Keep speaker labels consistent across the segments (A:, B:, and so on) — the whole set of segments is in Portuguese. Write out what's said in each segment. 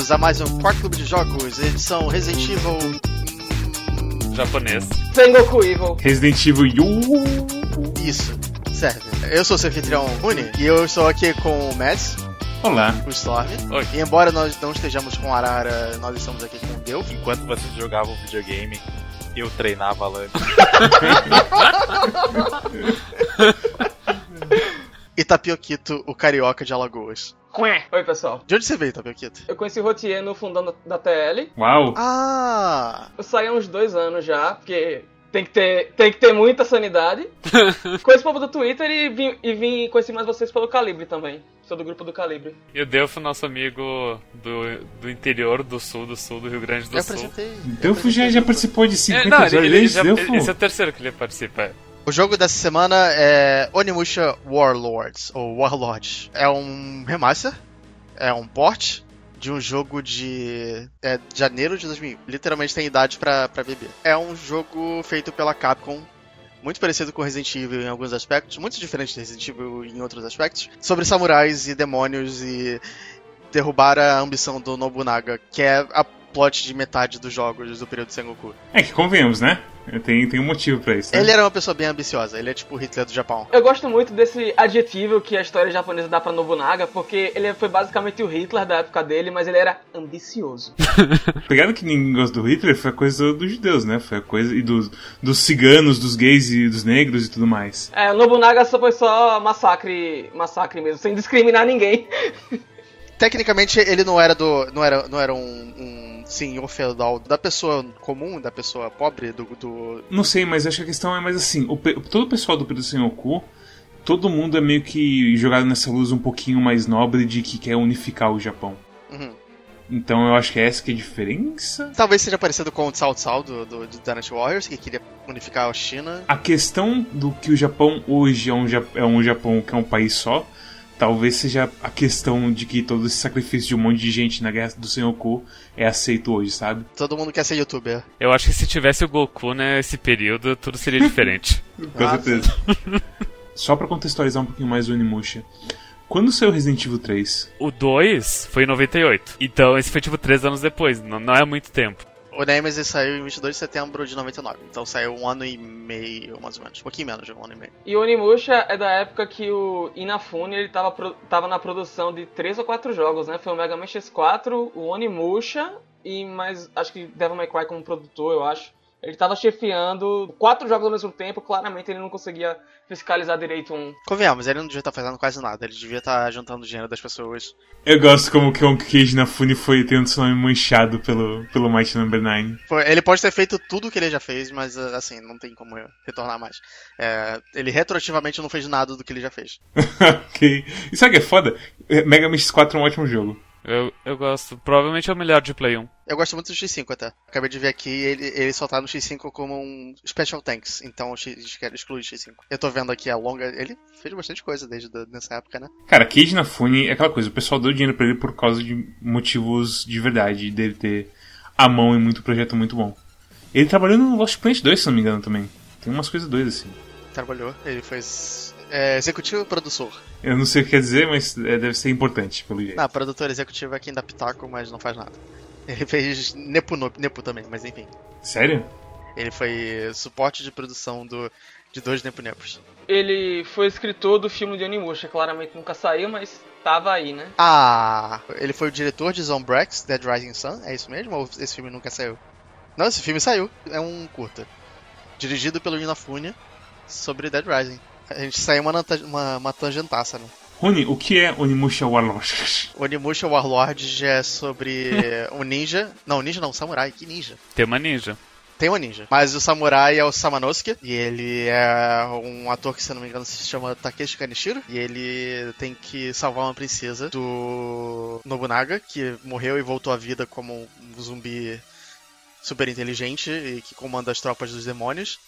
A: Bem-vindos a mais um Quarto Clube de Jogos, edição Resident Evil.
B: Japonês.
C: Sengoku Evil.
D: Resident Evil Yu.
A: Isso, serve. Eu sou o seu anfitrião Rune e eu estou aqui com o Mads,
D: Olá.
A: o Storm.
B: Oi.
A: E embora nós não estejamos com Arara, nós estamos aqui com o Deu.
B: Enquanto vocês jogavam videogame, eu treinava LAN.
A: E Tapioquito, o carioca de Alagoas.
C: Quê? Oi, pessoal.
A: De onde você veio, Tapioquito?
C: Eu conheci o Rotier no fundão da, da TL.
D: Uau.
A: Ah!
C: Eu saí há uns dois anos já, porque tem que ter, tem que ter muita sanidade. Conheci o povo do Twitter e vim, e vim conhecer mais vocês pelo Calibre também. Sou do grupo do Calibre.
B: E o Delfo, nosso amigo do, do interior, do sul, do sul, do Rio Grande do
A: eu
B: Sul.
A: apresentei.
D: Delfo já, já participou de 50
B: É, não, ele, ele
D: é
B: já- esse é o terceiro que ele participa.
A: O jogo dessa semana é Onimusha Warlords, ou Warlords. É um remaster, é um port de um jogo de é, janeiro de 2000. Literalmente tem idade pra beber. É um jogo feito pela Capcom, muito parecido com Resident Evil em alguns aspectos, muito diferente de Resident Evil em outros aspectos, sobre samurais e demônios e derrubar a ambição do Nobunaga, que é a plot de metade dos jogos do período Sengoku.
D: É que convenhamos, né? Tem, tem um motivo pra isso. Né?
A: Ele era uma pessoa bem ambiciosa, ele é tipo o Hitler do Japão.
C: Eu gosto muito desse adjetivo que a história japonesa dá pra Nobunaga, porque ele foi basicamente o Hitler da época dele, mas ele era ambicioso.
D: Pegado que ninguém gosta do Hitler foi a coisa dos judeus, né? Foi a coisa e dos, dos ciganos, dos gays e dos negros e tudo mais.
C: É, o Nobunaga só foi só massacre, massacre mesmo, sem discriminar ninguém.
A: Tecnicamente ele não era do. não era, não era um, um senhor feudal da pessoa comum, da pessoa pobre, do. do-
D: Não sei, mas acho que a questão é mais assim: o, todo o pessoal do período Sengoku, todo mundo é meio que jogado nessa luz um pouquinho mais nobre de que quer unificar o Japão.
A: Uhum.
D: Então eu acho que é essa que é a diferença.
A: Talvez seja parecido com o Tsao Tsao do, do, do Dynasty Warriors, que queria unificar a China.
D: A questão do que o Japão hoje é um, é um Japão que é um país só, talvez seja a questão de que todo esse sacrifício de um monte de gente na guerra do Sengoku é aceito hoje, sabe?
A: Todo mundo quer ser youtuber.
B: Eu acho que se tivesse o Goku nesse período, tudo seria diferente.
D: Com
A: Ah,
D: certeza. Só pra contextualizar um pouquinho mais o Onimusha. Quando saiu Resident Evil 3?
B: o 2 foi em 98. Então esse foi tipo 3 anos depois, não, não é muito tempo.
A: O Nemesis saiu em 22 de setembro de 99. Então saiu um ano e meio, mais ou menos. Um pouquinho menos de um ano e meio.
C: E o Onimusha é da época que o Inafune ele tava, pro- tava na produção de três ou quatro jogos, né? Foi o Mega Man X4, o Onimusha e mais, acho que Devil May Cry como produtor, eu acho. Ele tava chefiando quatro jogos ao mesmo tempo, claramente ele não conseguia fiscalizar direito um.
A: Convenhamos, ele não devia estar fazendo quase nada. Ele devia estar juntando dinheiro das pessoas.
D: Eu gosto como que o Cage na Fune foi tendo seu nome manchado pelo, pelo Mighty Number 9.
A: Pô, Ele pode ter feito tudo o que ele já fez, mas ah, assim, não tem como retornar mais. É, ele retroativamente não fez nada do que ele já fez.
D: ok. E sabe o que é foda? Mega Man X4 é um ótimo jogo.
B: Eu, eu gosto. Provavelmente é o melhor de Play 1.
A: Eu gosto muito do X5 até. Acabei de ver aqui, ele, ele só tá no X5 como um Special Tanks, então o X, exclui o X5. Eu tô vendo aqui a longa, ele fez bastante coisa desde da- nessa época, né?
D: Cara, Cage na Fune é aquela coisa, o pessoal deu dinheiro pra ele por causa de motivos de verdade, dele ter a mão em muito projeto muito bom. Ele trabalhou no Lost Planet 2, se não me engano, também. Tem umas coisas doidas assim.
A: Trabalhou, ele foi é, executivo e produtor.
D: Eu não sei o que quer dizer, mas é, deve ser importante, pelo jeito.
A: Não, produtor executivo é quem dá pitaco, mas não faz nada. Ele fez Nepo, no- Nepo também, mas enfim.
D: Sério?
A: Ele foi suporte de produção do, de dois Nepo Nepos.
C: Ele foi escritor do filme de Onimusha, claramente nunca saiu, mas tava aí, né?
A: Ah, ele foi o diretor de Zombrex, Dead Rising Sun, é isso mesmo? Ou esse filme nunca saiu? Não, esse filme saiu, é um curta. Dirigido pelo Inafune, sobre Dead Rising. A gente saiu uma, uma, uma tangentaça, né?
D: Rony, o que é Onimusha Warlord?
A: Onimusha Warlord é sobre um ninja. Não, ninja não, samurai, que ninja.
B: Tem uma ninja.
A: Tem um ninja. Mas o samurai é o Samanosuke. E ele é um ator que, se eu não me engano, se chama Takeshi Kaneshiro. E ele tem que salvar uma princesa do Nobunaga, que morreu e voltou à vida como um zumbi super inteligente e que comanda as tropas dos demônios.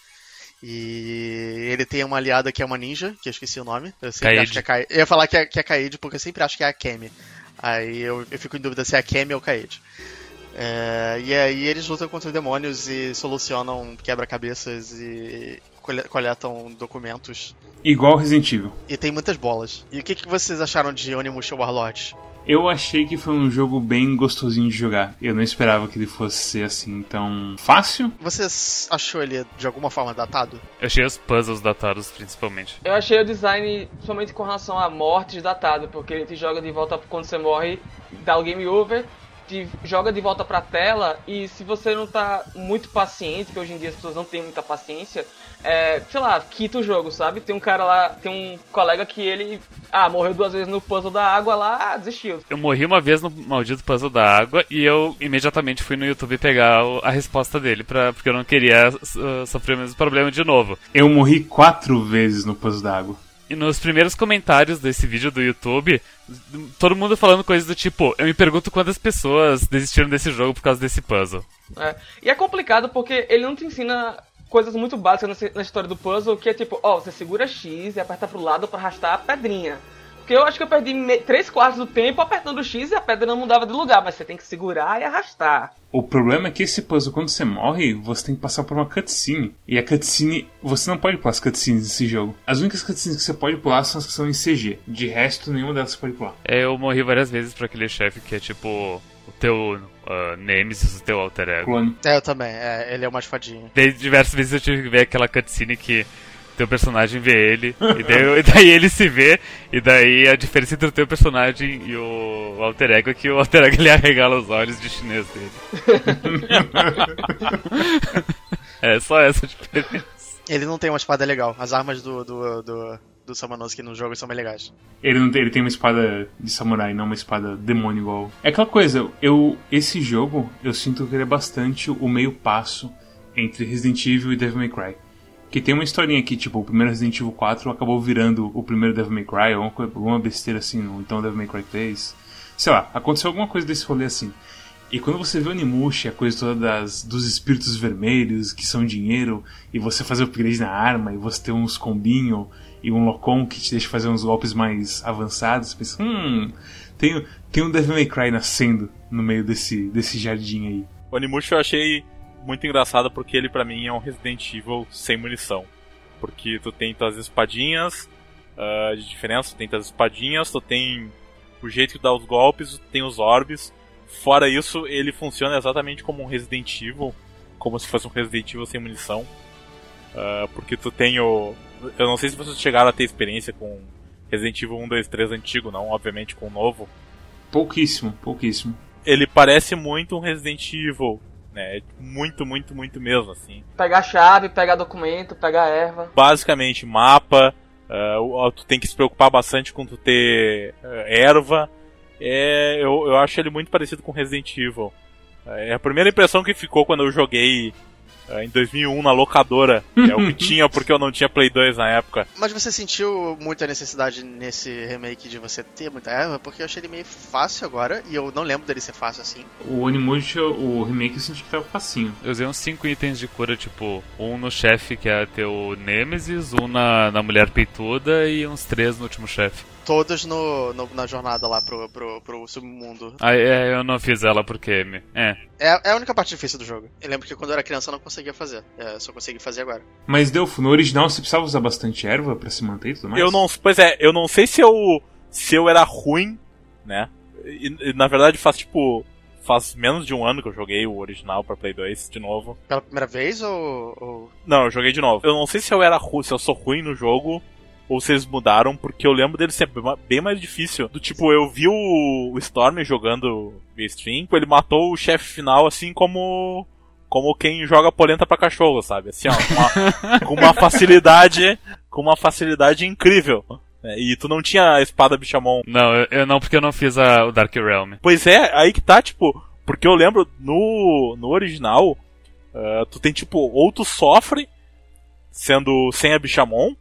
A: E ele tem uma aliada que é uma ninja, que eu esqueci o nome. Eu sempre
B: Kaede.
A: acho que é Kaede. Eu ia falar que é, que é Kaede porque eu sempre acho que é a Kemi. Aí eu, eu fico em dúvida se é a Kemi ou Kaede. É, e aí eles lutam contra os demônios e solucionam quebra-cabeças e cole- coletam documentos.
D: Igual Resident Evil.
A: E tem muitas bolas. E o que, que vocês acharam de Onimusha Warlord?
D: Eu achei que foi um jogo bem gostosinho de jogar. Eu não esperava que ele fosse ser assim tão fácil.
A: Você achou ele de alguma forma datado?
B: Eu achei os puzzles datados, principalmente.
C: Eu achei o design, principalmente com relação à morte, datado, porque ele te joga de volta quando você morre, dá o game over, te joga de volta pra tela, e se você não tá muito paciente, que hoje em dia as pessoas não têm muita paciência, é, sei lá, quita o jogo, sabe? Tem um cara lá, tem um colega que ele, ah, morreu duas vezes no puzzle da água lá, ah, desistiu.
B: Eu morri uma vez no maldito puzzle da água e eu imediatamente fui no YouTube pegar a resposta dele, pra, porque eu não queria uh, sofrer o mesmo problema de novo.
D: Eu morri quatro vezes no puzzle da água.
B: E nos primeiros comentários desse vídeo do YouTube, todo mundo falando coisas do tipo: Eu me pergunto quantas pessoas desistiram desse jogo por causa desse puzzle.
C: É. E é complicado porque ele não te ensina coisas muito básicas na história do puzzle, que é tipo, ó, você segura X e aperta pro lado para arrastar a pedrinha. Porque eu acho que eu perdi 3 quartos do tempo apertando o X e a pedra não mudava de lugar, mas você tem que segurar e arrastar.
D: O problema é que esse puzzle, quando você morre, você tem que passar por uma cutscene. E a cutscene. Você não pode pular as cutscenes desse jogo. As únicas cutscenes que você pode pular são as que são em CG. De resto, nenhuma delas você pode pular.
B: É, eu morri várias vezes pra aquele chefe que é tipo. O teu uh, Nemesis, o teu alter ego.
D: Clone.
A: É, eu também. É, ele é o mais fadinho.
B: Daí, diversas vezes eu tive que ver aquela cutscene que teu personagem vê ele, e daí, e daí, ele se vê, e daí a diferença entre o teu personagem e o alter ego é que o alter ego ele arregala os olhos de chinês dele. é só essa diferença.
A: Ele não tem uma espada legal. As armas do, do, do, do Samanosuke no jogo são bem legais.
D: Ele, não tem, ele tem uma espada de samurai, não uma espada demônio igual. É aquela coisa, eu esse jogo, eu sinto que ele é bastante o meio passo entre Resident Evil e Devil May Cry. Que tem uma historinha que, tipo, o primeiro Resident Evil 4 acabou virando o primeiro Devil May Cry, ou alguma besteira assim, ou então Devil May Cry 3. Sei lá, aconteceu alguma coisa desse rolê assim. E quando você vê o Onimushi, a coisa toda das, dos espíritos vermelhos, que são dinheiro, e você fazer upgrade na arma, e você ter uns combinho, e um Locom que te deixa fazer uns golpes mais avançados, você pensa, hum, tem, tem um Devil May Cry nascendo no meio desse, desse jardim aí.
E: O Onimushi eu achei muito engraçado porque ele para mim é um Resident Evil sem munição. Porque tu tem tuas espadinhas uh, de diferença, tu tem tuas espadinhas, tu tem o jeito que dá os golpes, tu tem os orbes. Fora isso, ele funciona exatamente como um Resident Evil, como se fosse um Resident Evil sem munição. Uh, porque tu tem o. Eu não sei se vocês chegaram a ter experiência com Resident Evil 1, 2, 3 antigo, não, obviamente com o novo.
D: Pouquíssimo, pouquíssimo.
E: Ele parece muito um Resident Evil né? É muito, muito, muito mesmo, assim.
C: Pegar chave, pegar documento, pegar erva.
E: Basicamente, mapa. Uh, tu tem que se preocupar bastante com tu ter uh, erva. É, eu, eu acho ele muito parecido com Resident Evil. É a primeira impressão que ficou quando eu joguei em 2001 na locadora. é o que tinha porque eu não tinha Play 2 na época.
A: Mas você sentiu muita necessidade nesse remake de você ter muita erva? Porque eu achei ele meio fácil agora e eu não lembro dele ser fácil assim.
D: O Onimusha, o remake, eu senti que tava facinho.
B: Eu usei uns 5 itens de cura, tipo, um no chefe que é teu Nemesis, um na, na mulher peituda e uns três no último chefe
A: todos no, no, na jornada lá pro, pro, pro submundo.
B: Ah, é, eu não fiz ela porque. É.
A: é. É a única parte difícil do jogo. Eu lembro que quando eu era criança eu não conseguia fazer. É, só consegui fazer agora.
D: Mas Delfo, no original você precisava usar bastante erva para se manter e tudo mais?
E: Eu não. Pois é, eu não sei se eu. se eu era ruim, né? E, e, na verdade faz tipo. Faz menos de um ano que eu joguei o original pra Play 2 de novo.
A: Pela primeira vez ou, ou.
E: Não, eu joguei de novo. Eu não sei se eu era ruim, se eu sou ruim no jogo ou se eles mudaram, porque eu lembro dele ser bem mais difícil. Do tipo, eu vi o, Storm jogando stream, ele matou o chefe final assim como como quem joga polenta para cachorro, sabe? Assim, ó, uma, com uma facilidade, com uma facilidade incrível. É, e tu não tinha a espada Bichamon.
B: Não, eu, eu não, porque eu não fiz a, o Dark Realm.
E: Pois é, aí que tá, tipo, porque eu lembro no, no original, uh, tu tem tipo, ou tu sofre sendo sem a Bichamon,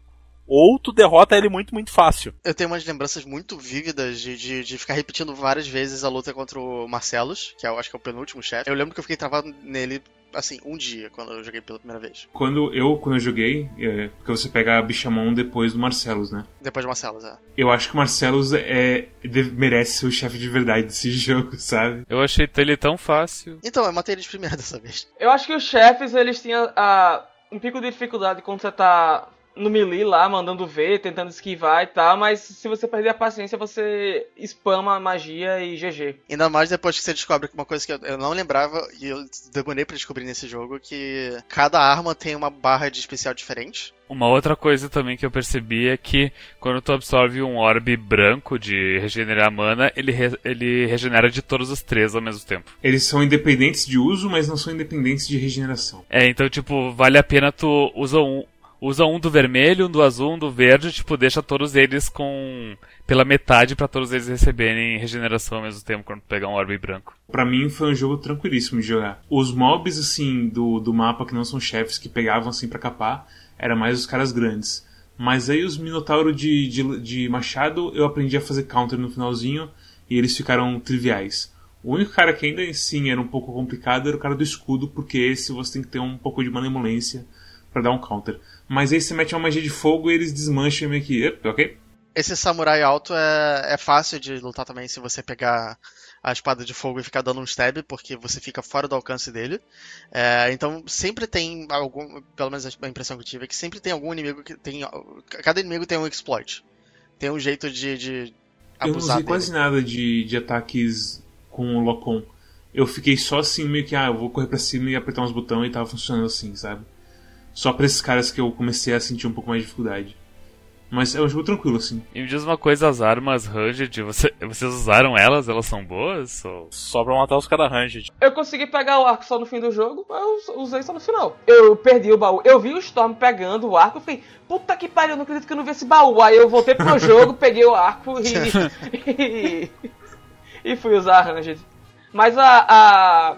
E: ou tu derrota ele muito, muito fácil.
A: Eu tenho umas lembranças muito vívidas de, de, de, ficar repetindo várias vezes a luta contra o Marcelos, que eu acho que é o penúltimo chefe. Eu lembro que eu fiquei travado nele assim, um dia, quando eu joguei pela primeira vez.
D: Quando eu, quando eu joguei, é, porque você pega a Bichamon depois do Marcelos, né?
A: Depois do Marcelos, é.
D: Eu acho que o Marcelos é, merece ser o chefe de verdade desse jogo, sabe?
B: Eu achei ele tão fácil.
A: Então, eu matei ele de primeira dessa vez.
C: Eu acho que os chefes, eles tinham a, um pico de dificuldade quando você tá no melee lá, mandando ver, tentando esquivar e tal, mas se você perder a paciência, você spama a magia e GG.
A: Ainda mais depois que você descobre uma coisa que eu não lembrava e eu demorei pra descobrir nesse jogo, que cada arma tem uma barra de especial diferente.
B: Uma outra coisa também que eu percebi é que quando tu absorve um orbe branco de regenerar mana, ele, re ele regenera de todos os três ao mesmo tempo.
D: Eles são independentes de uso, mas não são independentes de regeneração.
B: É, então, tipo, vale a pena tu usa um, usa um do vermelho, um do azul, um do verde, tipo, deixa todos eles com pela metade para todos eles receberem regeneração ao mesmo tempo quando pegar um orbe branco.
D: Para mim foi um jogo tranquilíssimo de jogar. Os mobs assim do, do mapa que não são chefes que pegavam assim para capar, era mais os caras grandes. Mas aí os Minotauro de, de, de machado eu aprendi a fazer counter no finalzinho e eles ficaram triviais. O único cara que ainda assim era um pouco complicado era o cara do escudo, porque esse você tem que ter um pouco de malemolência para dar um counter. Mas aí você mete uma magia de fogo e eles desmancham meio que. Ok?
A: Esse samurai alto é, é fácil de lutar também se você pegar a espada de fogo e ficar dando um stab, porque você fica fora do alcance dele. É, então sempre tem algum, pelo menos a impressão que eu tive, é que sempre tem algum inimigo que tem. Cada inimigo tem um exploit. Tem um jeito de, de abusar
D: Eu não usei quase nada de, de ataques com o Locom. Eu fiquei só assim, meio que, ah, eu vou correr pra cima e apertar uns botões e tava funcionando assim, sabe? Só pra esses caras que eu comecei a sentir um pouco mais de dificuldade. Mas é um jogo tranquilo, assim.
B: E me diz uma coisa, as armas Ranged, você, vocês usaram elas? Elas são boas? Ou...
E: Só pra matar os caras ranged.
C: Eu consegui pegar o arco só no fim do jogo, eu usei só no final. Eu perdi o baú. Eu vi o Storm pegando o arco, eu falei, puta que pariu, eu não acredito que eu não vi esse baú. Aí eu voltei pro jogo, peguei o arco e. e, e fui usar a Ranged. Mas a. a,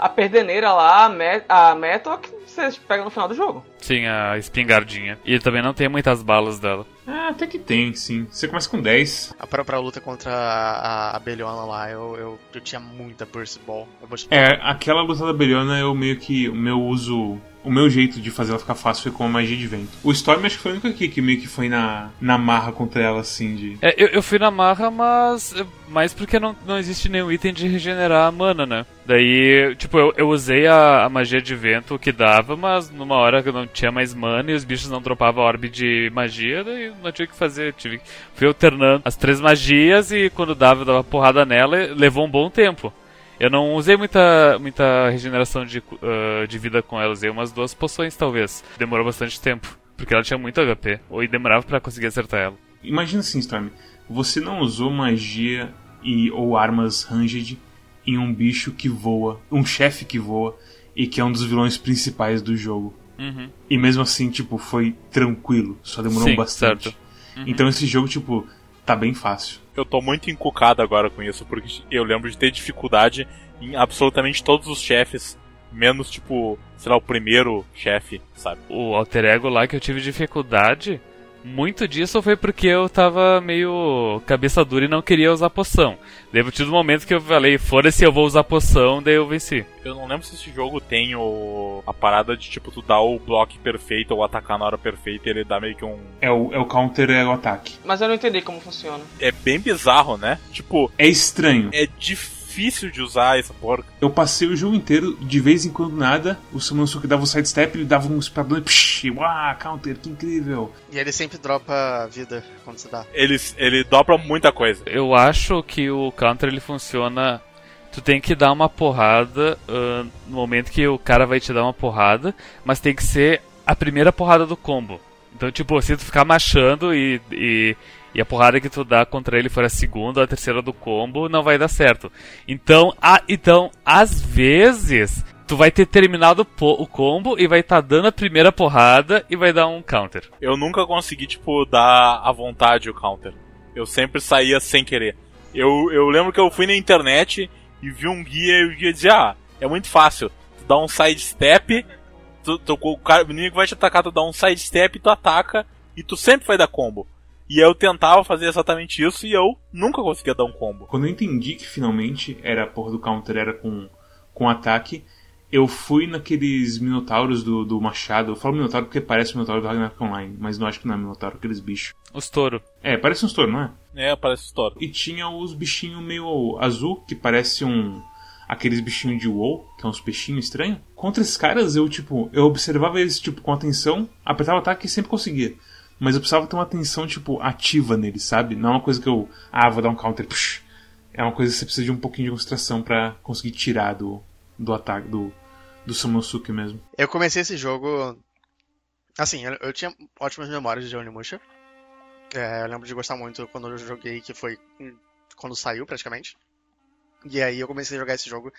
C: a perdeneira lá, a, Met, a Metal, você pega no final do jogo.
B: Sim, a espingardinha. E também não tem muitas balas dela.
D: Ah, até que tem, sim. Você começa com 10.
A: A pra luta contra a, a abelhona lá, eu, eu, eu tinha muita Burst Ball. Eu vou te-
D: É, aquela luta da Beliona eu meio que. O meu uso. O meu jeito de fazer ela ficar fácil foi com a magia de vento. O Storm acho que foi o único aqui que meio que foi na, na marra contra ela, assim, de.
B: É, eu, eu fui na marra, mas mais porque não, não existe nenhum item de regenerar a mana, né? Daí, tipo, eu, eu usei a, a magia de vento que dava, mas numa hora que eu não tinha mais mana e os bichos não dropavam a orbe de magia, daí não tinha o que fazer. Tive, fui alternando as três magias e quando dava, eu dava porrada nela, levou um bom tempo. Eu não usei muita, muita regeneração de, ah, de vida com ela, usei umas duas poções talvez. Demorou bastante tempo, porque ela tinha muito HP, ou demorava pra conseguir acertar ela.
D: Imagina assim, Storm. Você não usou magia e, ou armas ranged em um bicho que voa, um chefe que voa e que é um dos vilões principais do jogo.
B: Uhum.
D: E mesmo assim, tipo, foi tranquilo, só demorou
B: Sim,
D: bastante.
B: Uhum.
D: Então esse jogo, tipo, tá bem fácil.
E: Eu tô muito encucado agora com isso, porque eu lembro de ter dificuldade em absolutamente todos os chefes, menos, tipo, sei lá, o primeiro chefe, sabe?
B: o alter ego lá que eu tive dificuldade, muito disso foi porque eu tava meio cabeça dura e não queria usar poção. Eu tive um momento que eu falei, foda-se, eu vou usar poção, daí eu venci.
E: Eu não lembro se esse jogo tem o... a parada de, tipo, tu dar o bloco perfeito ou atacar na hora perfeita e ele dá meio que um...
D: É o, é o counter, é o ataque.
C: Mas eu não entendi como funciona.
E: É bem bizarro, né? Tipo,
D: É estranho.
E: é difícil de usar essa porca.
D: Eu passei o jogo inteiro, de vez em quando nada, o Samunosuke dava um sidestep, ele dava um espadão e psh, uau, counter, que incrível.
A: E ele sempre dropa vida quando você dá.
E: Ele, ele dobra muita coisa.
B: Eu acho que o counter ele funciona. Tu tem que dar uma porrada ah, no momento que o cara vai te dar uma porrada, mas tem que ser a primeira porrada do combo. Então, tipo, se tu ficar machando e, e, e a porrada que tu dá contra ele for a segunda ou a terceira do combo, não vai dar certo. Então, a, então às vezes, tu vai ter terminado o combo e vai estar dando a primeira porrada e vai dar um counter.
E: Eu nunca consegui, tipo, dar à vontade o counter. Eu sempre saía sem querer. Eu, eu lembro que eu fui na internet e vi um guia e o guia dizia, ah, é muito fácil. Tu dá um sidestep, tu, tu, o, cara, o inimigo vai te atacar, tu dá um sidestep, tu ataca e tu sempre vai dar combo. E eu tentava fazer exatamente isso e eu nunca conseguia dar um combo.
D: Quando eu entendi que finalmente era a porra do counter era com, com ataque, eu fui naqueles minotauros do, do Machado. Eu falo minotauro porque parece o minotauro do Ragnarok Online, mas não acho que não é minotauro, aqueles bichos.
B: Os touro.
D: É, parece um touro, não é?
E: É, parece história.
D: E tinha os bichinhos meio azul, que parece um. aqueles bichinhos de WoW, que é uns peixinhos estranhos. Contra esses caras, eu, tipo, eu observava eles, tipo, com atenção, apertava o ataque e sempre conseguia. Mas eu precisava ter uma atenção, tipo, ativa neles, sabe? Não é uma coisa que eu, ah, vou dar um counter, psh. É uma coisa que você precisa de um pouquinho de concentração para conseguir tirar do, do ataque, do, do Samosuke mesmo.
A: Eu comecei esse jogo. Assim, eu, eu tinha ótimas memórias de Onimusha. É, eu lembro de gostar muito quando eu joguei, que foi quando saiu praticamente. E aí eu comecei a jogar esse jogo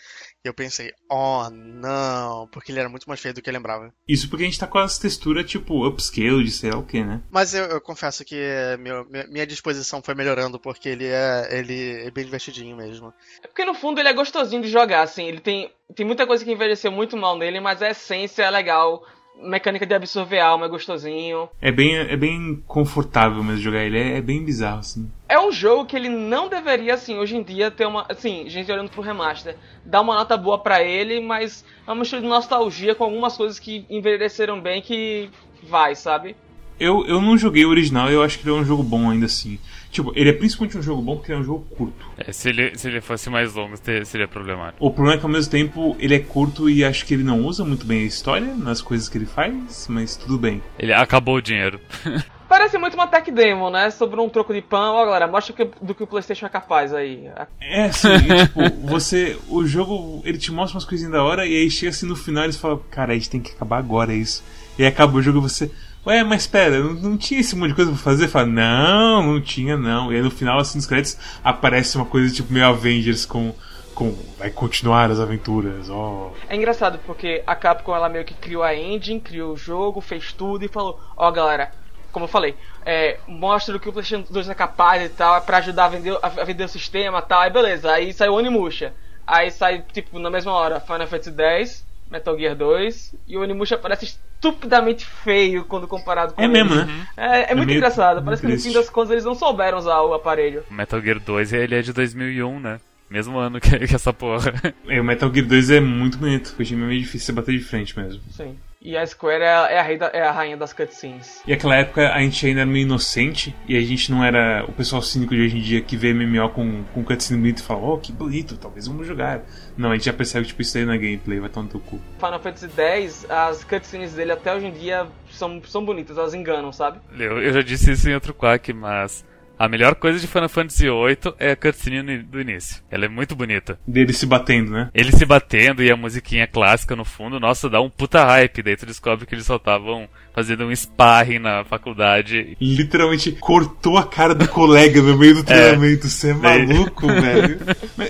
A: e eu pensei, oh não, porque ele era muito mais feio do que eu lembrava.
D: Isso porque a gente tá com as texturas tipo upscale de sei lá o que, né?
A: Mas eu, eu confesso que meu, minha disposição foi melhorando porque ele é, ele é bem divertidinho mesmo.
C: É porque no fundo ele é gostosinho de jogar, assim, ele tem, tem muita coisa que envelheceu muito mal nele, mas a essência é legal mecânica de absorver alma é gostosinho.
D: É bem, é bem confortável mesmo jogar ele, é, é, bem bizarro, assim.
C: É um jogo que ele não deveria, assim, hoje em dia ter uma. Assim, gente olhando pro remaster, dar uma nota boa para ele, mas é uma mistura de nostalgia com algumas coisas que envelheceram bem que vai, sabe?
D: Eu, eu não joguei o original, eu acho que ele é um jogo bom ainda assim. Tipo, ele é principalmente um jogo bom porque ele é um jogo curto.
B: É, se, ele, se ele fosse mais longo, seria problemático.
D: O problema é que ao mesmo tempo ele é curto e acho que ele não usa muito bem a história nas coisas que ele faz, mas tudo bem.
B: Ele acabou o dinheiro.
C: Parece muito uma tech demo, né? Sobre um troco de pão. Ó, galera, mostra que, do que o PlayStation é capaz aí.
D: É, sim. e, tipo, você. O jogo, ele te mostra umas coisinhas da hora e aí chega assim no final e eles falam: Cara, a gente tem que acabar agora, é isso. E aí acaba o jogo e você. Ué, mas espera, não, não, tinha esse monte de coisa pra fazer? Fala, não, não tinha não. E aí no final, assim, nos créditos, aparece uma coisa tipo meio Avengers com. Com, vai continuar as aventuras, ó. Oh.
C: É engraçado porque a Capcom ela meio que criou a engine, criou o jogo, fez tudo e falou: Ó, oh, galera, como eu falei, é, mostra o que o PlayStation 2 é capaz e tal, é pra ajudar a vender, a vender o sistema e tal. Aí beleza, aí saiu o Onimusha. Aí sai, tipo, na mesma hora, Final Fantasy X, Metal Gear 2, e o Onimusha parece estupidamente feio quando comparado com
D: É mesmo, né?
C: É, é, é muito engraçado. Parece que no fim das contas eles não souberam usar o aparelho.
B: Metal Gear 2 ele é de 2001, né? Mesmo ano que, que essa porra.
D: É, o Metal Gear 2 é muito bonito. Foi meio difícil bater de frente mesmo.
C: Sim. E a Square é a, é a, da, é a rainha das cutscenes.
D: E aquela época a gente ainda era meio inocente e a gente não era o pessoal cínico de hoje em dia que vê MMO com, com cutscene bonito e fala, oh, que bonito, talvez vamos jogar. Não, a gente já percebe que tipo, isso aí é gameplay, vai tomar no teu cu.
C: Final Fantasy X, as cutscenes dele até hoje em dia são, são bonitas, elas enganam, sabe?
B: Eu, eu já disse isso em outro quack, mas a melhor coisa de Final Fantasy VIII é a cutscene do início. Ela é muito bonita.
D: Dele se batendo, né?
B: Ele se batendo e a musiquinha clássica no fundo, nossa, dá um puta hype. Daí tu descobre que eles só estavam fazendo um sparring na faculdade.
D: Literalmente cortou a cara do colega no meio do é. treinamento. Você é, maluco, velho.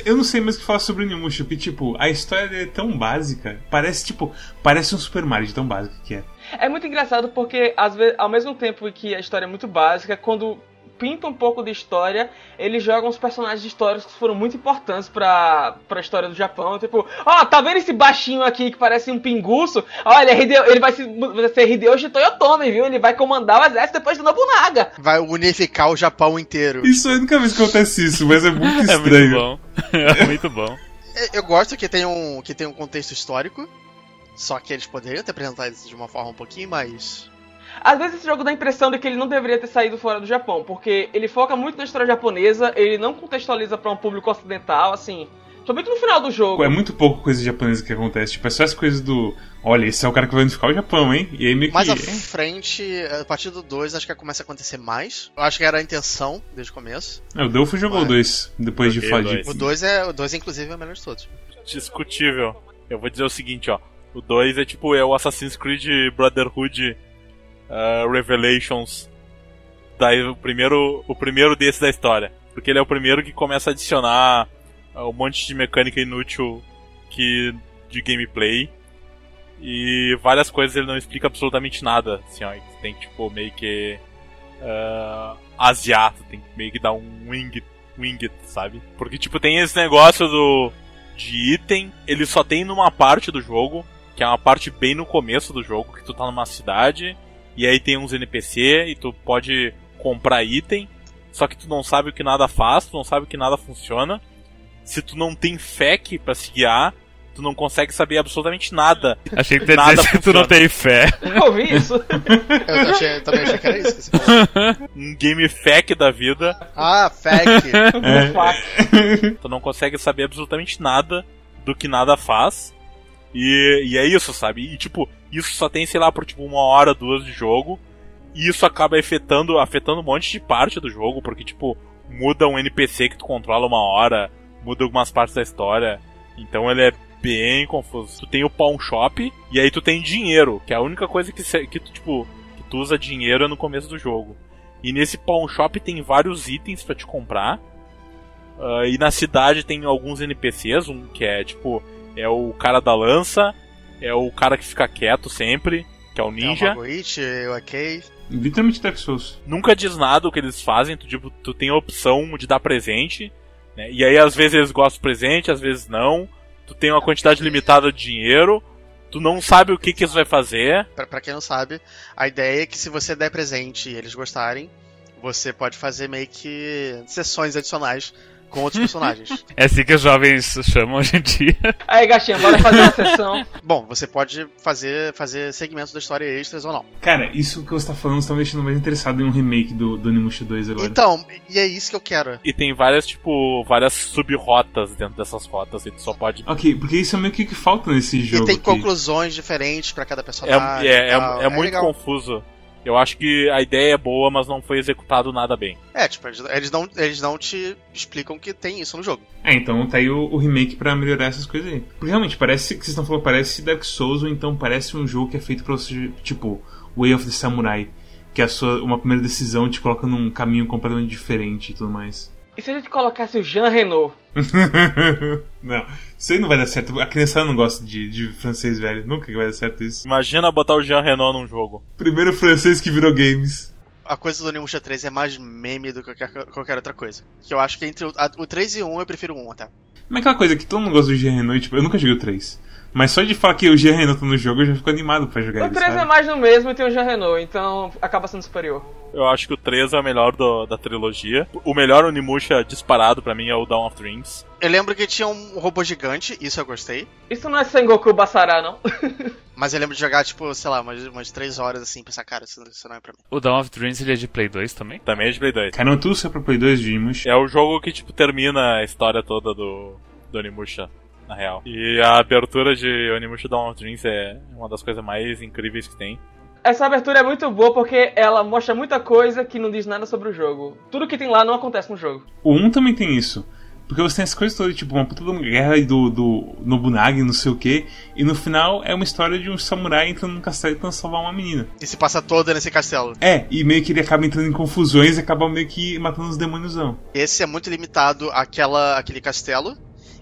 D: Eu não sei mais o que falar sobre o Nimusha, porque, tipo, a história dele é tão básica. Parece, tipo, parece um Super Mario de tão básico que é.
C: É muito engraçado porque, às vezes, ao mesmo tempo que a história é muito básica, quando pinta um pouco de história, ele joga uns personagens históricos que foram muito importantes pra, pra história do Japão. Tipo, ó, oh, tá vendo esse baixinho aqui que parece um pinguço? Olha, ele, é ele vai, ser, vai ser Hideyoshi Toyotomi, viu? Ele vai comandar o exército depois do Nobunaga.
A: Vai unificar o Japão inteiro.
D: Isso aí nunca vi acontece isso, mas é muito estranho.
B: É muito bom. É muito bom.
A: Eu gosto que tem um, que tem um contexto histórico, só que eles poderiam ter apresentado isso de uma forma um pouquinho mais
C: às vezes esse jogo dá a impressão de que ele não deveria ter saído fora do Japão, porque ele foca muito na história japonesa, ele não contextualiza para um público ocidental, assim. Somente no final do jogo.
D: É muito pouco coisa japonesa que acontece. Tipo, é só as coisas do. Olha, esse é o cara que vai unificar o Japão, hein? E aí meio que.
A: Mais à frente, a partir do 2, acho que começa a acontecer mais. Eu acho que era a intenção desde o começo.
D: É, o Dolph jogou o 2, depois de falar de.
A: O 2 é. O 2, inclusive, é o melhor de todos.
E: Discutível. Eu vou dizer o seguinte, ó. O 2 é tipo é o Assassin's Creed Brotherhood uh, Revelations. Daí o primeiro, o primeiro desse da história. Porque ele é o primeiro que começa a adicionar uh, um monte de mecânica inútil que, de gameplay. E várias coisas ele não explica absolutamente nada. Assim, ó, tem que tipo meio que. Uh, asiato, tem que meio que dar um wing, wing, sabe? Porque tipo tem esse negócio do de item, ele só tem numa parte do jogo, que é uma parte bem no começo do jogo, que tu tá numa cidade e aí tem uns NPC e tu pode comprar item, só que tu não sabe o que nada faz, tu não sabe o que nada funciona. Se tu não tem FAQ para se guiar, tu não consegue saber absolutamente nada.
B: Achei que tu ia dizer que tu não tem fé.
C: Eu ouvi isso.
A: eu achei, também achei que era isso que você falou.
E: Um game FAQ da vida.
A: Ah, FAQ.
E: É. Tu não consegue saber absolutamente nada do que nada faz. E, e é isso, sabe? E tipo, isso só tem, sei lá, por tipo uma hora, duas de jogo. E isso acaba afetando, afetando um monte de parte do jogo, porque tipo, muda um NPC que tu controla uma hora, muda algumas partes da história. Então ele é bem confuso. Tu tem o pawn shop e aí tu tem dinheiro, que é a única coisa que, que tu, tipo, que tu usa dinheiro no começo do jogo. E nesse pawn shop tem vários itens para te comprar. Uh, e na cidade tem alguns NPCs, um que é tipo, é o cara da lança, é o cara que fica quieto sempre, que é o ninja. É o
A: Magoichi, o Akei.
D: Literalmente Dark Souls.
E: Nunca diz nada o que eles fazem, tu, tipo, tu tem a opção de dar presente, né? E aí às vezes eles gostam do presente, às vezes não. Tu tem uma quantidade limitada de dinheiro, tu não sabe o que, que isso vai fazer.
A: Pra, pra quem não sabe, a ideia é que se você der presente e eles gostarem, você pode fazer meio que sessões adicionais com outros personagens.
B: É assim que os jovens chamam hoje em dia.
C: Aí, gatinha, bora fazer uma sessão.
A: Bom, você pode fazer, fazer segmentos da história extras ou não.
D: Cara, isso que você tá falando está me deixando mais interessado em um remake do, do Onimusha 2 agora.
A: Então, e é isso que eu quero.
E: E tem várias, tipo, várias sub-rotas dentro dessas rotas e tu só pode.
D: Ok, porque isso é meio que que falta nesse jogo.
A: E tem
D: aqui.
A: conclusões diferentes para cada personagem.
E: É, é, é, é, é muito legal. confuso. Eu acho que a ideia é boa, mas não foi executado nada bem.
A: É, tipo, eles não, eles não te explicam que tem isso no jogo.
D: É, então tá aí o, o remake para melhorar essas coisas aí. Porque realmente, parece que vocês estão falando, parece Dark Souls, ou então parece um jogo que é feito pra você, tipo, Way of the Samurai. Que é a sua, uma primeira decisão te coloca num caminho completamente diferente e tudo mais.
C: E se a gente colocasse o Jean Renault?
D: não, isso aí não vai dar certo. A criança não gosta de, de francês velho. Nunca vai dar certo isso.
E: Imagina botar o Jean Renault num jogo.
D: Primeiro francês que virou games.
A: A coisa do Onimusha 3 é mais meme do que qualquer, qualquer outra coisa. Que eu acho que entre o, a, o 3 e o 1 eu prefiro o 1 até.
D: Mas aquela coisa que todo mundo gosta do Jean Renault, tipo, eu nunca joguei o 3. Mas só de falar que o Jean Renault tá no jogo, eu já fico animado pra jogar
C: O 3 é mais no mesmo e tem o Jean Renault, então acaba sendo superior.
E: Eu acho que o 3 é o melhor do, da trilogia. O melhor Onimusha disparado pra mim é o Dawn of Dreams.
A: Eu lembro que tinha um robô gigante, isso eu gostei.
C: Isso não é Sengoku Basara, não.
A: Mas eu lembro de jogar, tipo, sei lá, umas, umas 3 horas assim, pensar, cara, isso, isso não é pra mim.
B: O Dawn of Dreams ele é de Play 2 também?
E: Também é de Play 2.
D: Cara, não tudo só pra Play 2 de.
E: É o jogo que, tipo, termina a história toda do, do Onimusha na real. E a abertura de Onimusha Dawn of Dreams é uma das coisas mais incríveis que tem.
C: Essa abertura é muito boa porque ela mostra muita coisa que não diz nada sobre o jogo. Tudo que tem lá não acontece no jogo.
D: O 1 também tem isso. Porque você tem as coisas todas, tipo, uma puta de uma guerra do, do Nobunagi, não sei o que, e no final é uma história de um samurai entrando num castelo e tentando salvar uma menina.
A: E se passa toda nesse castelo.
D: É, e meio que ele acaba entrando em confusões e acaba meio que matando os demôniosão.
A: Esse é muito limitado àquela, àquele castelo,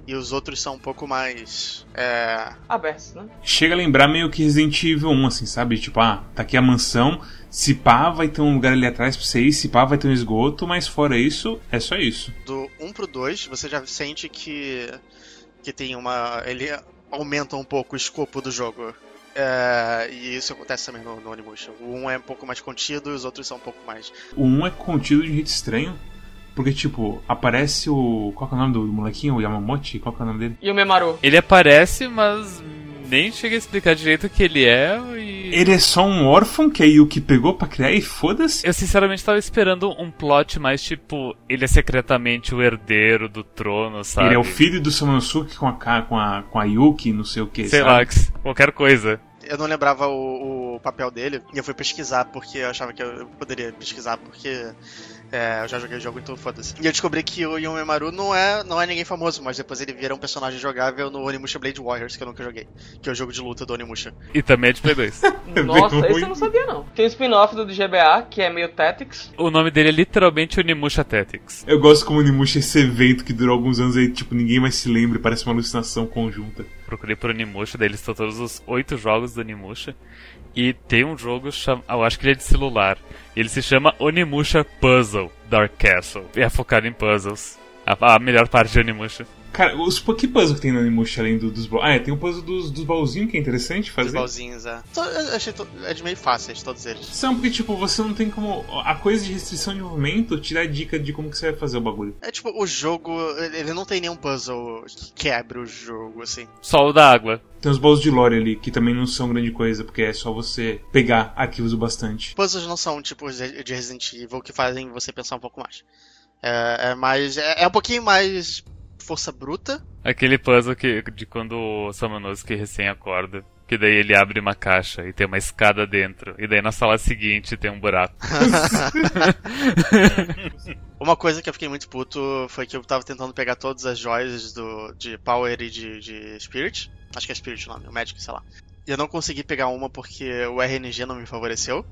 A: e os outros são um pouco mais. É...
C: abertos, né?
D: Chega a lembrar meio que Resident Evil 1, assim, sabe? Tipo, ah, tá aqui a mansão, se pá vai ter um lugar ali atrás pra você ir, se pá vai ter um esgoto, mas fora isso, é só isso.
A: Do 1 pro 2, você já sente que. que tem uma. ele aumenta um pouco o escopo do jogo. É, e isso acontece também no, no Onimusha. O 1 é um pouco mais contido e os outros são um pouco mais.
D: O 1 é contido de um jeito estranho. Porque, tipo, aparece o. Qual é o nome do, molequinho? O Yamamote? Qual é o nome dele?
C: E o Memaru.
B: Ele aparece, mas nem chega a explicar direito o que ele é e.
D: Ele é só um órfão que a Yuki pegou pra criar e foda-se?
B: Eu sinceramente tava esperando um plot mais tipo, ele é secretamente o herdeiro do trono, sabe?
D: Ele é o filho do Samanosuke com a, com a, com a Yuki, não sei o que.
B: Sei
D: sabe?
B: lá, qualquer coisa.
A: Eu não lembrava o, o papel dele e eu fui pesquisar porque eu achava que eu poderia pesquisar porque é, eu já joguei o jogo, então foda-se. E eu descobri que o Yomemaru não é, não é ninguém famoso, mas depois ele vira um personagem jogável no Onimusha Blade Warriors, que eu nunca joguei. Que é o jogo de luta do Onimusha.
B: E também é de Play 2.
C: Nossa, esse eu não sabia não. Tem o um spin-off do GBA, que é meio Tactics.
B: O nome dele é literalmente Onimusha Tactics.
D: Eu gosto como Onimusha esse evento que durou alguns anos aí, tipo, ninguém mais se lembra, parece uma alucinação conjunta.
B: Procurei por Onimusha, daí listou todos os oito jogos do Onimusha. E tem um jogo, cham... eu acho que ele é de celular. Ele se chama Onimusha Puzzle Dark Castle. E é focado em puzzles. A, a melhor parte de Onimusha.
D: Cara, os que puzzle que tem no Onimusha além do, dos Ah, é, tem o puzzle dos, dos baúzinhos que é interessante fazer. Dos
A: baúzinhos, é. Eu achei to... é de meio fáceis todos eles.
D: São porque, tipo, você não tem como. A coisa de restrição de movimento te dá dica de como que você vai fazer o bagulho.
A: É tipo, o jogo, ele não tem nenhum puzzle que quebre o jogo, assim.
B: Só o da água.
D: Tem os baús de lore ali, que também não são grande coisa, porque é só você pegar arquivos o bastante.
A: Puzzles não são tipo de Resident Evil que fazem você pensar um pouco mais. É, é mais. É, é um pouquinho mais força bruta.
B: Aquele puzzle que, de quando o Samanuski recém acorda. Que daí ele abre uma caixa e tem uma escada dentro. E daí na sala seguinte tem um buraco.
A: Uma coisa que eu fiquei muito puto foi que eu tava tentando pegar todas as joias do, de Power e de, de Spirit. Acho que é Spirit o nome, o Magic, sei lá. E eu não consegui pegar uma porque o RNG não me favoreceu.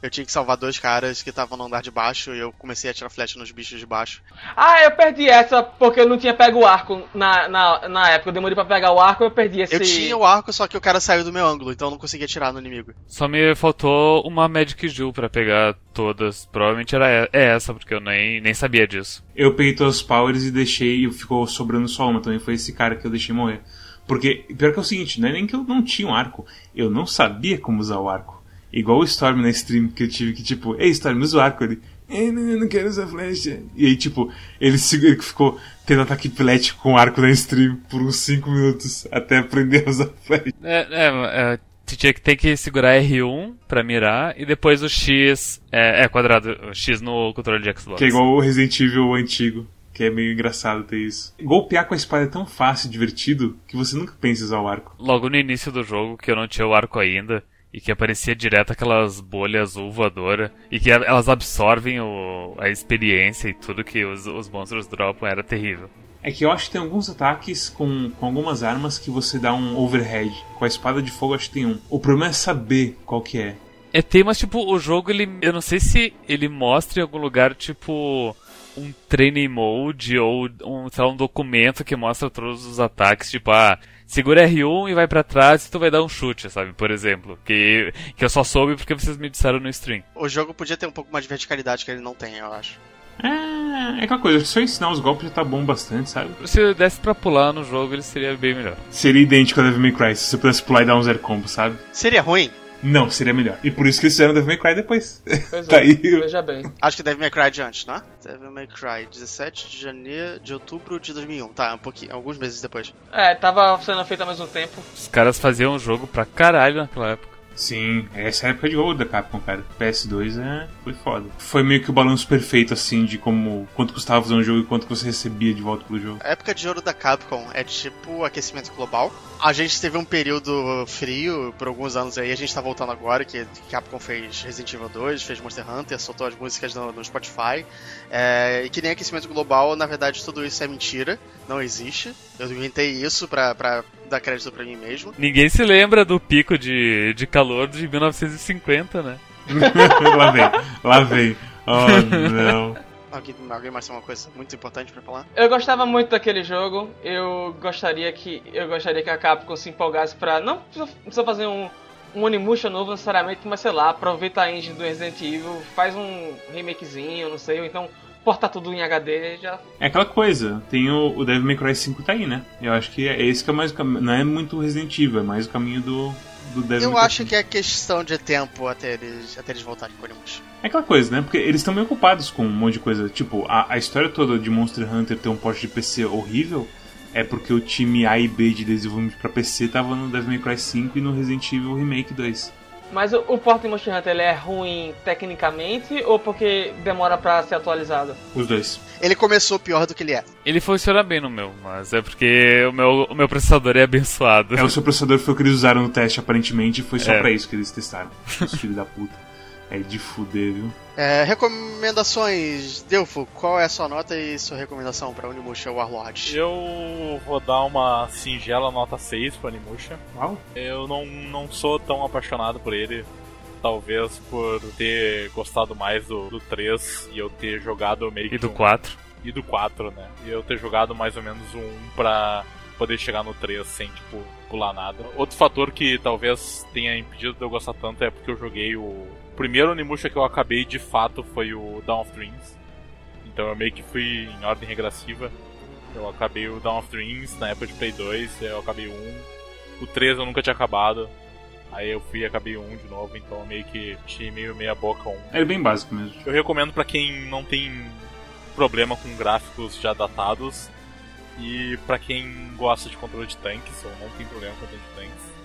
A: Eu tinha que salvar dois caras que estavam no andar de baixo e eu comecei a tirar flecha nos bichos de baixo.
C: Ah, eu perdi essa porque eu não tinha pego o arco na, na, na época. Eu demorei pra pegar o arco eu perdi esse.
A: Eu tinha o arco, só que o cara saiu do meu ângulo, então eu não conseguia atirar no inimigo.
B: Só me faltou uma Magic Jewel pra pegar todas. Provavelmente era e- é essa, porque eu nem, nem sabia disso.
D: Eu peguei todas as powers e deixei e ficou sobrando só uma. Também foi esse cara que eu deixei morrer. Porque, pior que é o seguinte, não é nem que eu não tinha um arco, eu não sabia como usar o arco. Igual o Storm na stream que eu tive que, tipo, ei Storm, usa o arco. Ele, "Eh, não, eu não quero usar flecha. E aí, tipo, ele, ele ficou tendo ataque epilético com o arco na stream por uns 5 minutos até aprender a usar flecha.
B: É, é, é, tu tinha que ter que segurar R1 pra mirar e depois o X. É, é quadrado, o X no controle de Xbox.
D: Que é igual o Resident Evil antigo. Que é meio engraçado ter isso. Golpear com a espada é tão fácil e divertido que você nunca pensa em usar o arco.
B: Logo no início do jogo, que eu não tinha o arco ainda, e que aparecia direto aquelas bolhas azul voadora, e que elas absorvem o, a experiência e tudo que os, os monstros dropam, era terrível.
D: É que eu acho que tem alguns ataques com, com algumas armas que você dá um overhead. Com a espada de fogo acho que tem um. O problema é saber qual que é.
B: É, tem, mas tipo, o jogo, ele. Eu não sei se ele mostra em algum lugar, tipo. Um training mode ou um, sei lá, um documento que mostra todos os ataques, tipo, ah, segura R1 e vai pra trás e tu vai dar um chute, sabe? Por exemplo. Que, que eu só soube porque vocês me disseram no stream.
A: O jogo podia ter um pouco mais de verticalidade que ele não tem, eu acho.
D: É, é aquela coisa, só ensinar os golpes já tá bom bastante, sabe?
B: Se desse pra pular no jogo, ele seria bem melhor.
D: Seria idêntico a Devil May Cry, se você pudesse pular e dar um zero combo, sabe?
A: Seria ruim?
D: Não, seria melhor. E por isso que eles fizeram Devil May Cry depois.
C: Pois
D: tá
C: é,
D: aí.
C: Veja bem.
A: Acho que Devil May Cry de antes, né? Devil May Cry, 17 de janeiro, de outubro de 2001. Tá, um pouquinho, alguns meses depois.
C: É, tava sendo feito ao mesmo tempo.
B: Os caras faziam um jogo pra caralho naquela época.
D: Sim, essa é a época de ouro da Capcom, cara. PS2 é... foi foda. Foi meio que o balanço perfeito, assim, de como quanto custava fazer um jogo e quanto você recebia de volta pelo jogo.
A: A época de ouro da Capcom é tipo aquecimento global. A gente teve um período frio por alguns anos aí, a gente tá voltando agora, que Capcom fez Resident Evil 2, fez Monster Hunter, soltou as músicas no, no Spotify. É, e que nem aquecimento global, na verdade tudo isso é mentira, não existe. Eu inventei isso pra, pra dar crédito pra mim mesmo.
B: Ninguém se lembra do pico de, de calor de 1950, né?
D: lá vem, lá vem. Oh, não.
A: Alguém, alguém mais tem uma coisa muito importante pra falar?
C: Eu gostava muito daquele jogo. Eu gostaria que eu gostaria que a Capcom se empolgasse pra não precisa, precisa fazer um um Onimusha novo necessariamente, mas sei lá, aproveita a engine do Resident Evil, faz um remakezinho, não sei, ou então portar tudo em HD, já
D: É aquela coisa, tem o, o Devil May Cry 5 tá aí, né? Eu acho que é esse que é mais o caminho. Não é muito Resident Evil, é mais o caminho do, do Devil
A: Eu
D: May Cry
A: acho
D: 5.
A: que é questão de tempo até eles, até eles voltarem com o Onimusha.
D: É aquela coisa, né? Porque eles estão meio ocupados com um monte de coisa. Tipo, a, a história toda de Monster Hunter ter um porte de PC horrível é porque o time A e B de desenvolvimento pra PC tava no Devil May Cry 5 e no Resident Evil Remake 2.
C: Mas o, o port de Monster Hunter ele é ruim tecnicamente ou porque demora pra ser atualizado?
D: Os dois.
A: Ele começou pior do que ele é.
B: Ele funciona bem no meu, mas é porque o meu, o meu processador é abençoado.
D: É, o seu processador foi o que eles usaram no teste, aparentemente, e foi só
B: É.
D: pra isso que eles testaram. Os filhos da puta. É de fuder, viu?
A: É, recomendações, Delfo, qual é a sua nota e sua recomendação pra Onimusha Warlord?
E: Eu vou dar uma singela nota 6 pro Animusha.
D: Uau.
E: Eu não, não sou tão apaixonado por ele. Talvez por ter gostado mais do, do 3 e eu ter jogado meio que.
B: E do
E: um-
B: 4.
E: E do 4, né? E eu ter jogado mais ou menos um 1 pra poder chegar no 3 sem, tipo, pular nada. Outro fator que talvez tenha impedido de eu gostar tanto é porque eu joguei o. o primeiro Onimusha que eu acabei de fato foi o Dawn of Dreams. Então eu meio que fui em ordem regressiva. Eu acabei o Dawn of Dreams na época de Play 2, eu acabei o 1. O 3 eu nunca tinha acabado. Aí eu fui e acabei o 1 de novo, então eu meio que achei meio meia boca um.
D: É bem básico mesmo.
E: Eu recomendo pra quem não tem problema com gráficos já datados e pra quem gosta de controle de tanques ou não tem problema com controle de tanques.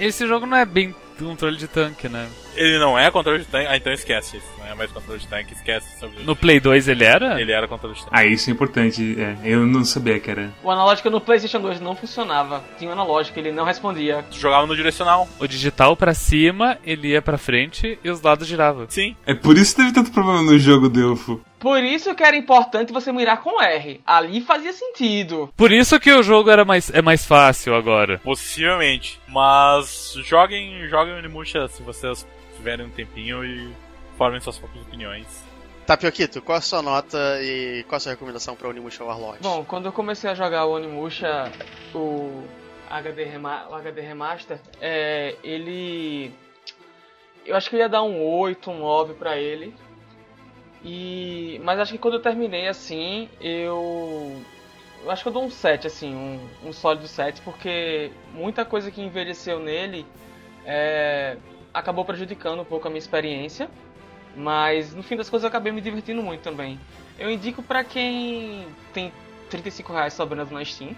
B: Esse jogo não é bem controle de tanque, né?
E: Ele não é controle de tanque. Ah, então esquece isso. Não é mais controle de tanque, esquece sobre
B: No Play 2 ele era?
E: Ele era controle de tanque.
D: Ah, isso é importante. É, eu não sabia que era.
C: O analógico no PlayStation 2 não funcionava. Tinha um analógico, ele não respondia.
E: Tu jogava no direcional.
B: O digital pra cima, ele ia pra frente e os lados giravam.
E: Sim.
D: É por isso que teve tanto problema no jogo, Delfo.
C: Por isso que era importante você mirar com R. Ali fazia sentido.
B: Por isso que o jogo era mais, é mais fácil agora.
E: Possivelmente. Mas joguem, joguem Onimusha se vocês tiverem um tempinho e formem suas próprias opiniões.
A: Tapioquito, qual a sua nota e qual a sua recomendação pra Onimusha Warlord?
C: Bom, quando eu comecei a jogar o Onimusha, o HD, Rema- o HD Remaster, é, ele... Eu acho que eu ia dar um 8, um 9 pra ele. E... Mas acho que quando eu terminei assim, eu... Eu acho que eu dou um 7, assim, um, um sólido 7, porque muita coisa que envelheceu nele é, acabou prejudicando um pouco a minha experiência. Mas no fim das contas eu acabei me divertindo muito também. Eu indico pra quem tem 35 reais sobrando na Steam.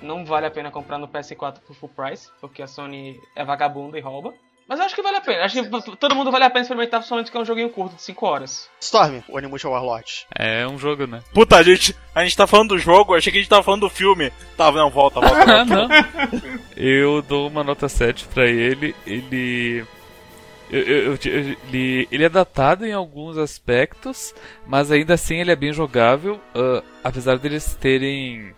C: Não vale a pena comprar no PS4 por full price, porque a Sony é vagabunda e rouba. Mas eu acho que vale a pena. Acho que todo mundo vale a pena experimentar, somente que é um joguinho curto de 5 horas.
A: Storm, Onimusha Warlord.
B: É um jogo, né?
E: Puta, a gente, a gente tá falando do jogo, achei que a gente tava falando do filme. Tá, não, volta, volta.
B: Ah,
E: volta.
B: não. Eu dou uma nota 7 pra ele. Ele. eu- eu- eu- eu- ele, ele é datado em alguns aspectos, mas ainda assim ele é bem jogável, ah, apesar deles terem.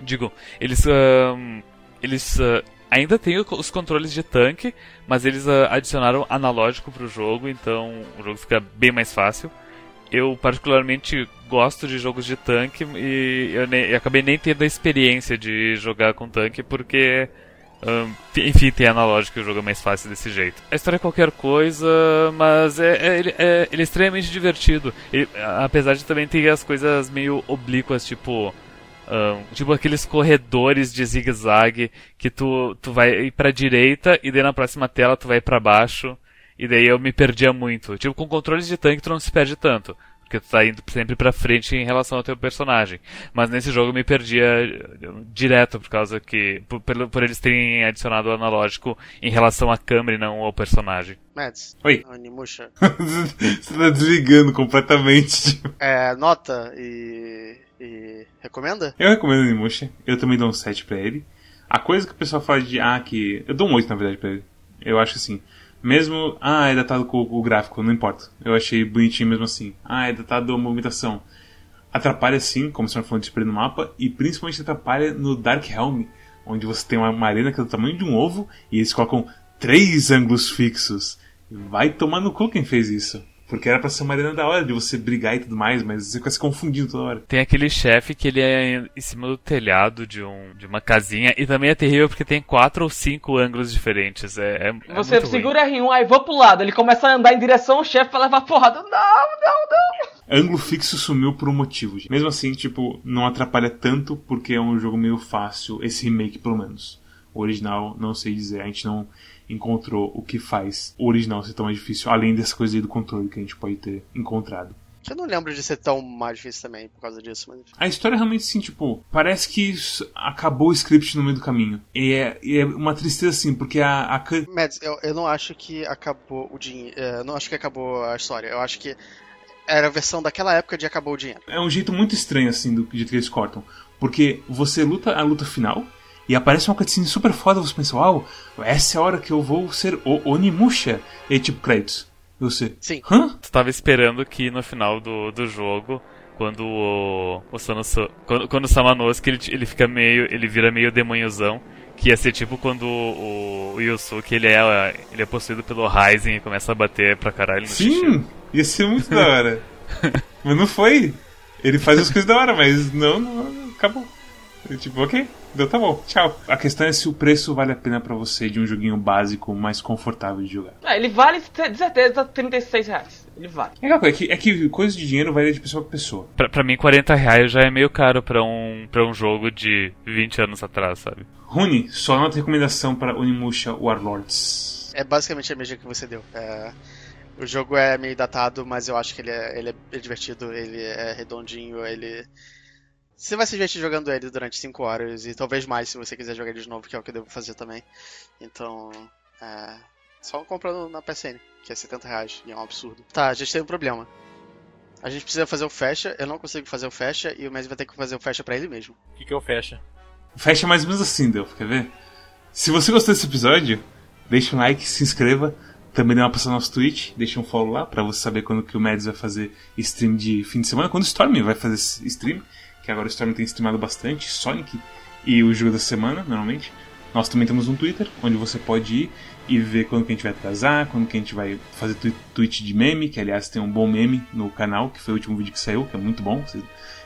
B: Digo, eles. ahn, eles ah, ainda têm o- os controles de tanque, mas eles ah, adicionaram analógico pro jogo, então o jogo fica bem mais fácil. Eu particularmente gosto de jogos de tanque e eu, ne- eu acabei nem tendo a experiência de jogar com tanque porque, ahn, enfim, tem analógico e o jogo é mais fácil desse jeito. A história é qualquer coisa, mas é, é- é, ele é extremamente divertido. Apesar de também ter as coisas meio oblíquas, tipo. Ahn, tipo aqueles corredores de zigue-zague que tu, tu vai ir pra direita e daí na próxima tela tu vai pra baixo. E daí eu me perdia muito. Tipo, com controles de tanque tu não se perde tanto. Porque tu tá indo sempre pra frente em relação ao teu personagem. Mas nesse jogo eu me perdia eh, direto por causa que. Por, pelo- por eles terem adicionado o analógico em relação à câmera e não ao personagem.
A: Mads.
D: Oi.
A: Onimusha.
D: Você tá desligando completamente.
A: É, nota e. e. recomenda?
D: Eu recomendo o Onimusha. Eu também dou um 7 pra ele. A coisa que o pessoal fala de. Ah, que. Eu dou um 8 na verdade pra ele. Eu acho assim. Mesmo. Ah, é datado com o gráfico, não importa. Eu achei bonitinho mesmo assim. Ah, é datado a movimentação. Atrapalha sim, como você falando de spray no mapa. E principalmente atrapalha no Dark Helm. Onde você tem uma, arena que é do tamanho de um ovo. E eles colocam três ângulos fixos. Vai tomar no cu quem fez isso. Porque era pra ser uma arena da hora de você brigar e tudo mais, mas você fica se confundindo toda hora.
B: Tem aquele chefe que ele é em cima do telhado de, um, de uma casinha. E também é terrível porque tem quatro ou cinco ângulos diferentes. É, é, é
C: Você
B: ruim.
C: segura R1, aí vou pro lado. Ele começa a andar em direção ao chefe pra levar porrada. Não, não, não.
D: ângulo fixo sumiu por um motivo. gente. Mesmo assim, tipo, não atrapalha tanto porque é um jogo meio fácil, esse remake pelo menos. O original, não sei dizer, a gente não encontrou o que faz o original ser tão mais difícil, além dessa coisa aí do controle que a gente pode ter encontrado.
A: Eu não lembro de ser tão mais difícil também por causa disso, mas.
D: A história realmente, assim, tipo, parece que acabou o script no meio do caminho. E é, e é uma tristeza, assim, porque a, a
A: Mads, eu, eu não acho que acabou o dinheiro. Eu não acho que acabou a história. Eu acho que era a versão daquela época de acabou o dinheiro.
D: é um jeito muito estranho, assim, do jeito que eles cortam. Porque você luta a luta final e aparece uma cutscene super foda, você pensa, uau, essa é a hora que eu vou ser o Onimusha. E tipo, créditos. E você,
A: Sim.
D: hã?
B: Tu tava esperando que no final do, do jogo, quando o, o Sanosu, quando, quando o Samanosuke ele, ele fica meio, ele vira meio demôniozão, que ia ser tipo quando o, o Yusuke ele é, ele é possuído pelo Ryzen e começa a bater pra caralho no
D: Sim,
B: Shishiro.
D: ia ser muito da hora. mas não foi. Ele faz as coisas da hora, mas não, não acabou. Eu, tipo, ok, então tá bom, tchau. A questão é se o preço vale a pena pra você de um joguinho básico mais confortável de jogar.
C: É, ele vale de certeza 36 reais. Ele vale.
D: É, é que, é que coisa de dinheiro varia de pessoa pra pessoa.
B: Pra, pra mim, 40 reais já é meio caro pra um, pra um jogo de 20 anos atrás, sabe?
D: Rune, só nota de recomendação para Onimusha Warlords.
A: É basicamente a mesma que você deu. É, o jogo é meio datado, mas eu acho que ele é, ele é divertido, ele é redondinho, ele. Você vai se divertir jogando ele durante 5 horas e talvez mais se você quiser jogar ele de novo, que é o que eu devo fazer também. Então, é. Só comprando na PSN, que é 70 reais e é um absurdo. Tá, a gente tem um problema. A gente precisa fazer o fecha, eu não consigo fazer o fecha e o Messi vai ter que fazer o fecha pra ele mesmo.
E: O que, que eu fecha?
D: Fecha mais ou menos assim, Delph, quer ver? Se você gostou desse episódio, deixa um like, se inscreva. Também dê uma passada no nosso Twitch, deixa um follow lá pra você saber quando que o Mads vai fazer stream de fim de semana. Quando o Storm vai fazer stream, que agora o Storm tem streamado bastante, Sonic e o jogo da semana, normalmente. Nós também temos um Twitter, onde você pode ir e ver quando que a gente vai atrasar, quando que a gente vai fazer tweet de meme, que aliás tem um bom meme no canal, que foi o último vídeo que saiu, que é muito bom.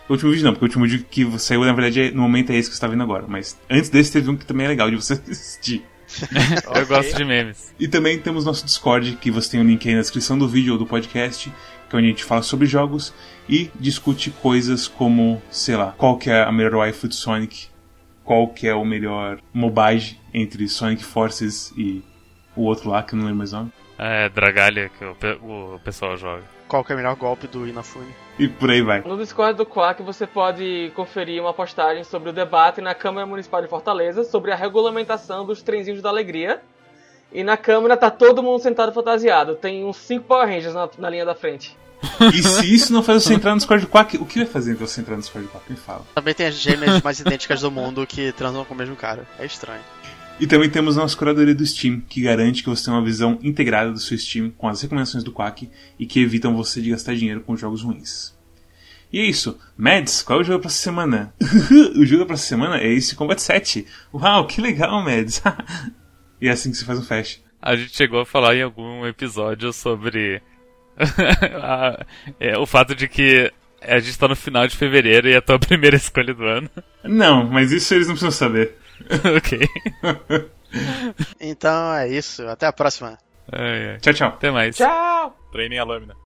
D: O último vídeo não, porque o último vídeo que saiu, na verdade, é, no momento é esse que você está vendo agora. Mas antes desse teve um que também é legal de você assistir.
B: Eu gosto de memes.
D: E também temos nosso Discord, que você tem o um link aí na descrição do vídeo ou do podcast, que é onde a gente fala sobre jogos e discute coisas como, sei lá, qual que é a melhor waifu de Sonic, qual que é o melhor mobile entre Sonic Forces e o outro lá, que eu não lembro mais o nome.
B: É, Dragalia, que o, o pessoal joga.
A: Qual que é o melhor golpe do Inafune?
D: E por aí vai.
C: No Discord do Quack você pode conferir uma postagem sobre o debate na Câmara Municipal de Fortaleza sobre a regulamentação dos trenzinhos da alegria. E na Câmara tá todo mundo sentado fantasiado. Tem uns 5 Power Rangers na, na linha da frente.
D: E se isso não faz você entrar no Discord do Quack, o que vai fazer então você entrar no Discord do Quack? Me fala.
A: Também tem as gêmeas mais idênticas do mundo que transam com o mesmo cara. É estranho.
D: E também temos nossa curadoria do Steam, que garante que você tem uma visão integrada do seu Steam com as recomendações do Quack e que evitam você de gastar dinheiro com jogos ruins. E é isso. Mads, qual é o jogo pra semana? o jogo pra semana é esse Combat 7. Uau, que legal, Mads. e é assim que se faz um flash.
B: A gente chegou a falar em algum episódio sobre a, é, o fato de que a gente tá no final de fevereiro e é a tua primeira escolha do ano.
D: Não, mas isso eles não precisam saber.
B: ok.
A: então é isso. Até a próxima.
B: É, é.
D: Tchau, tchau.
B: Até mais.
C: Tchau!
E: Treinem a lâmina.